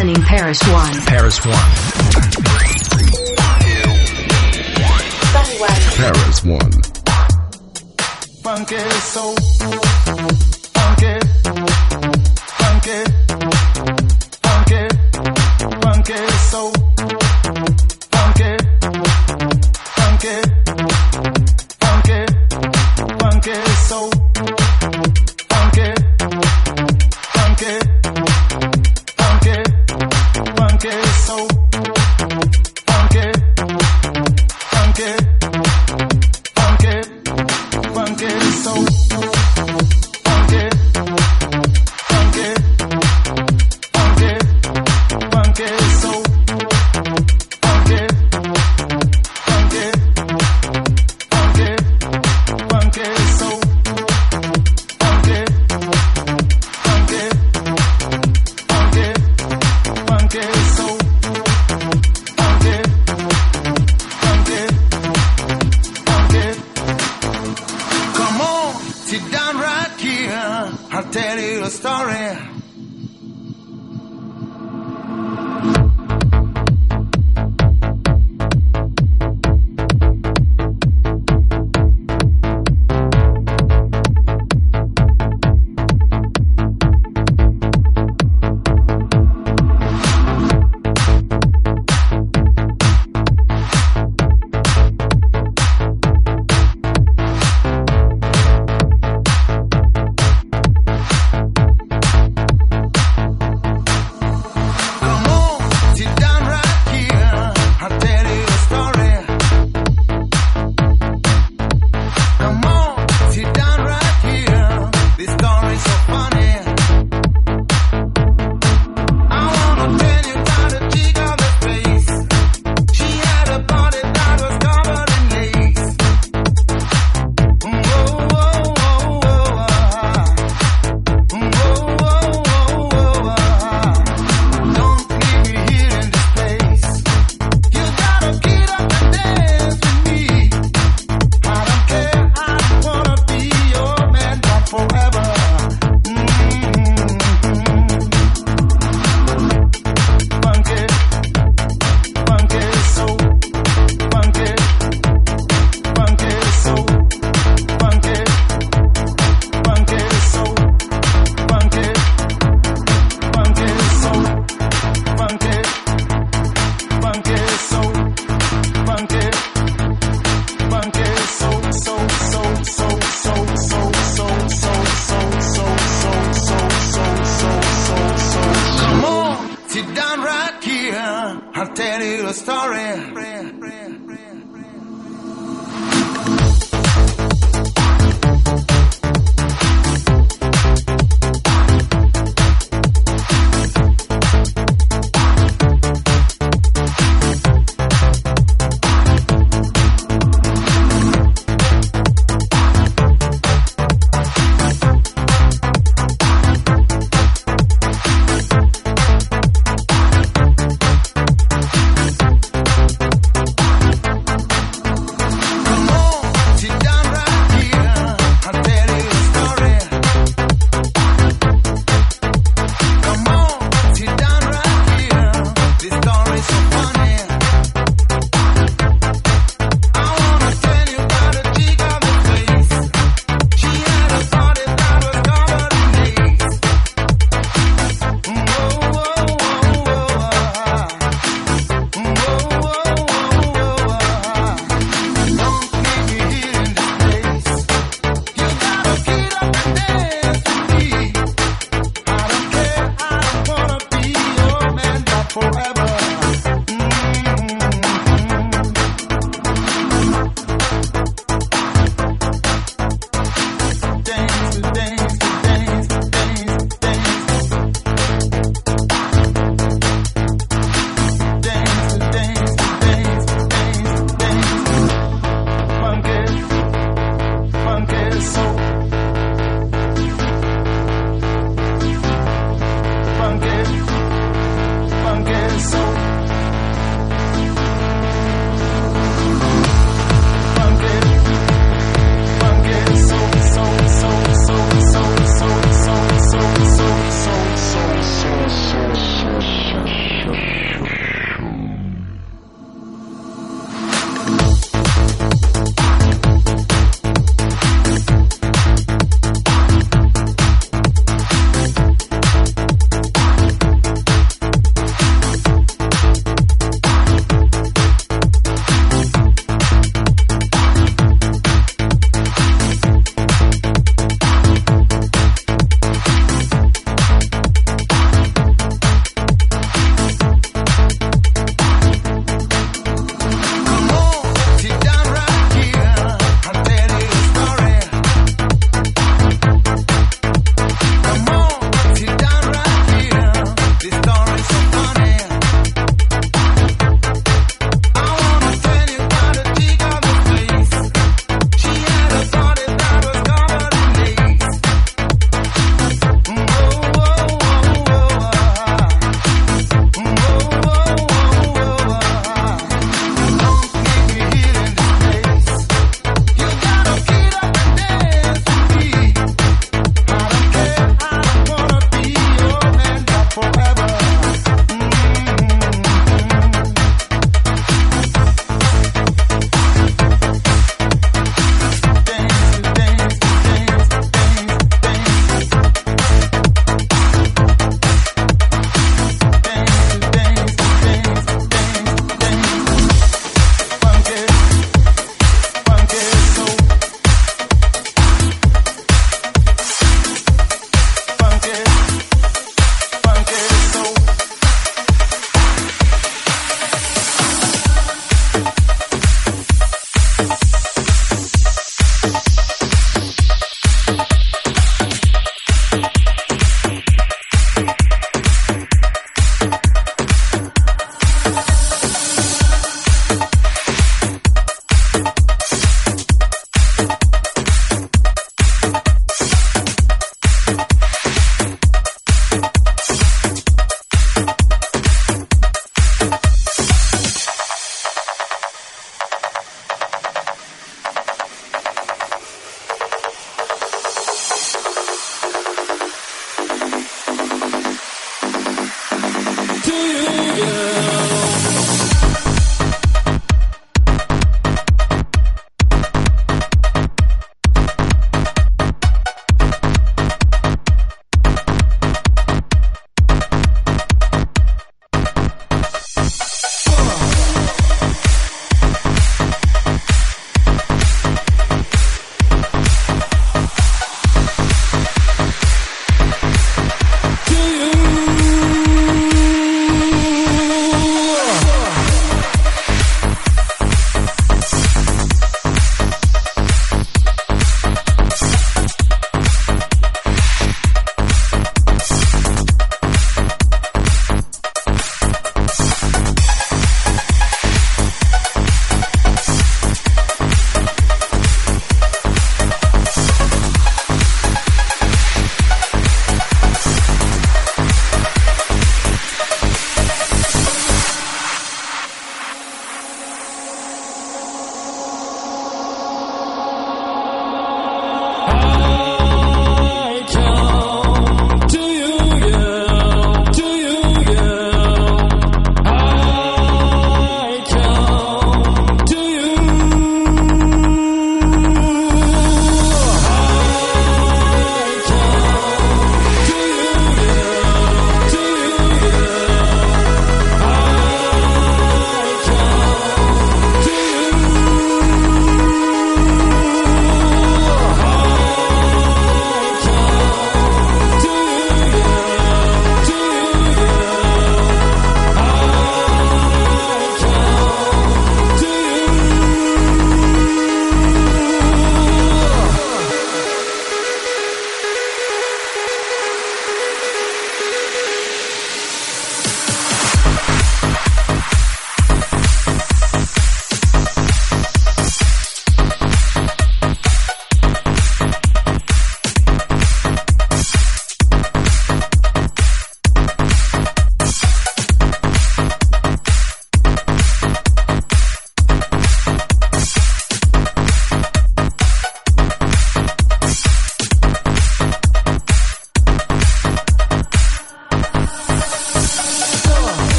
listening Paris One. Paris One. Paris One.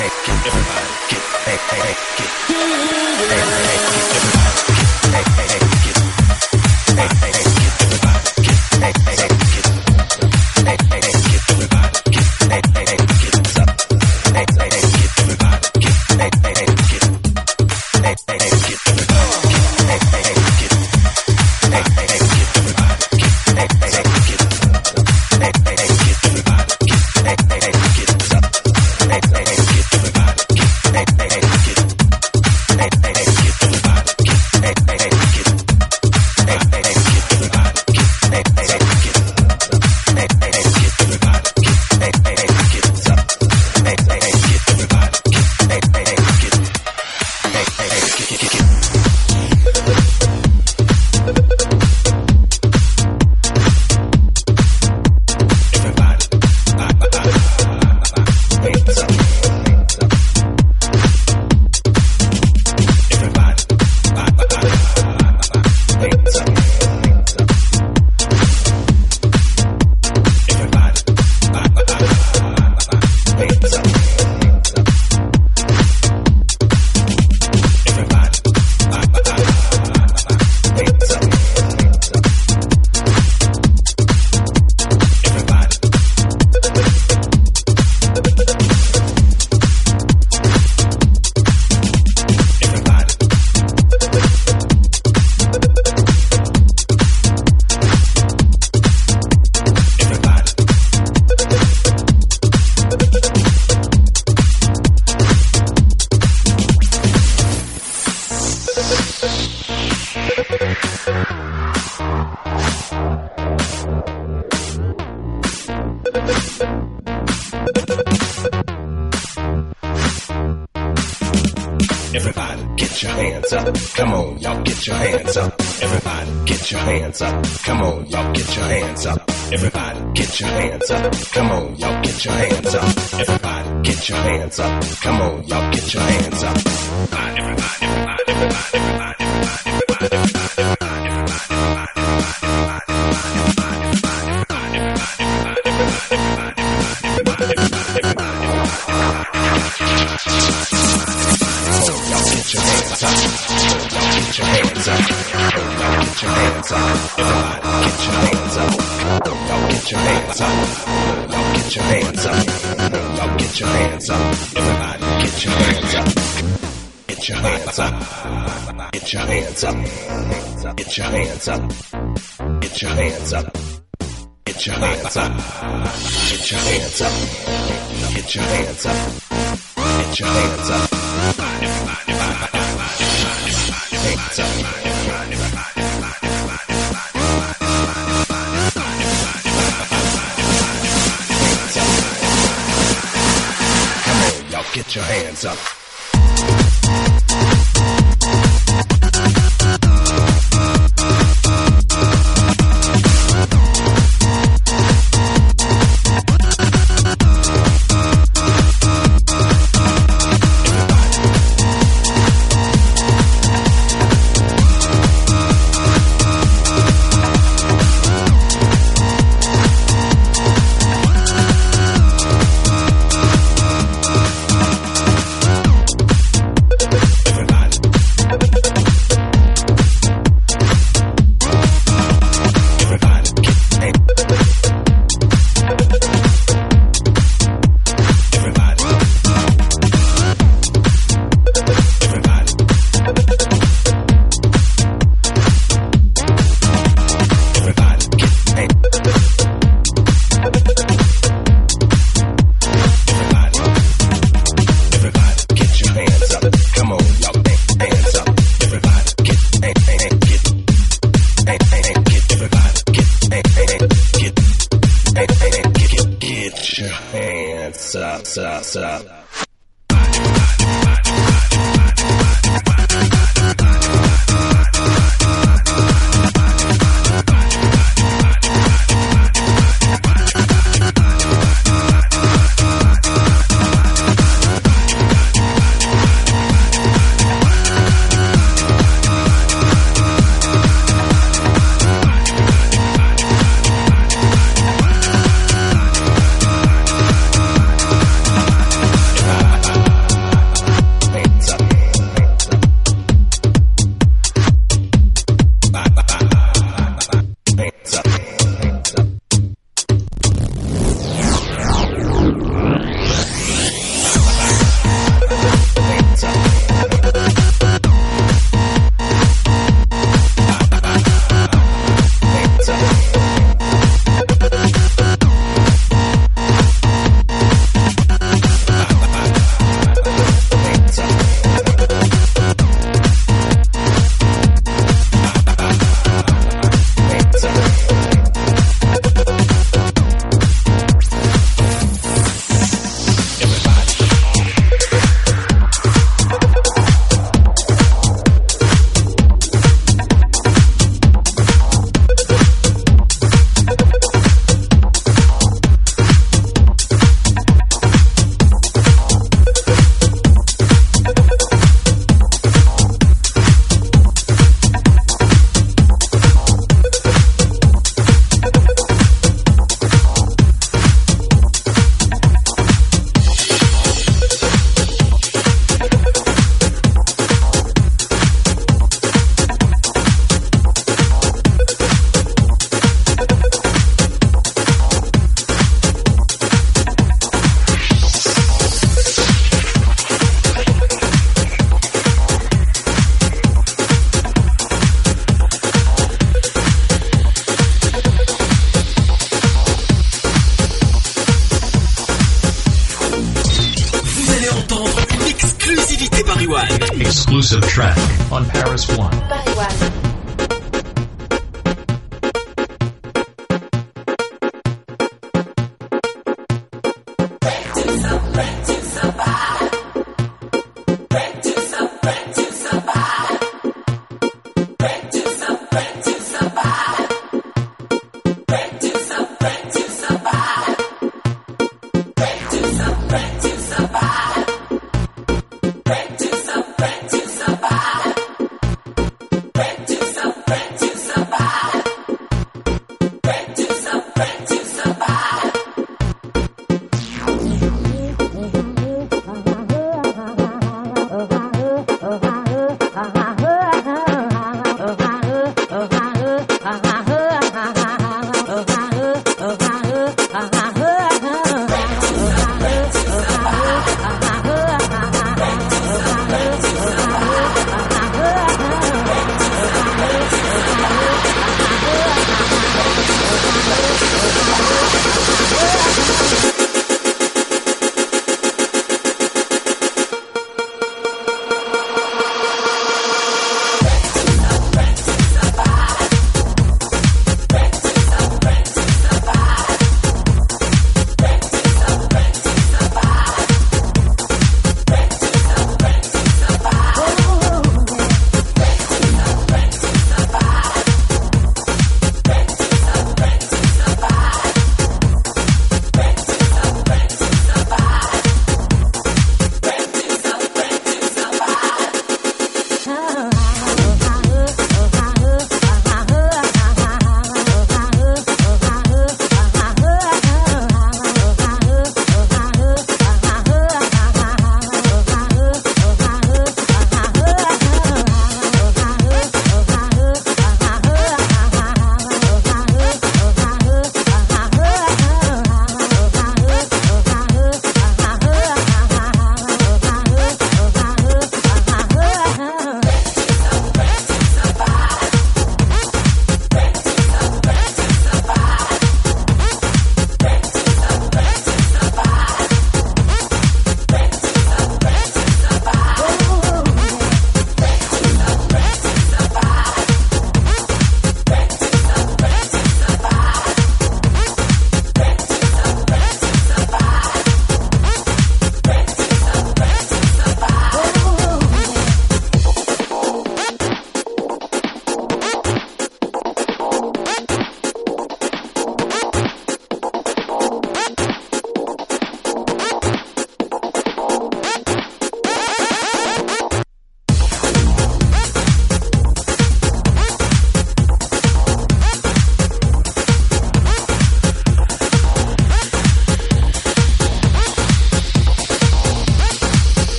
everybody, get, hey, hey, hey, get, hey, hey, everybody, get, hey, hey, hey. Hands up. Come on, y'all get your hands up. Everybody get your hands up. Come on, y'all get your hands up. Everybody get your hands up. Come on, y'all get your hands up. Everybody get your hands up. Come on, y'all get your hands up. Everybody, everybody, everybody, everybody, everybody, everybody, Everybody get your hands up. Get your hands up. Get your hands up. Get your hands up. Everybody get your hands up. Get your hands up. Get your hands up. Get your hands up. Get your hands up. Get your hands up. Get your hands up. Get your hands up. Get your. Hands up. What's up?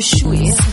L'envie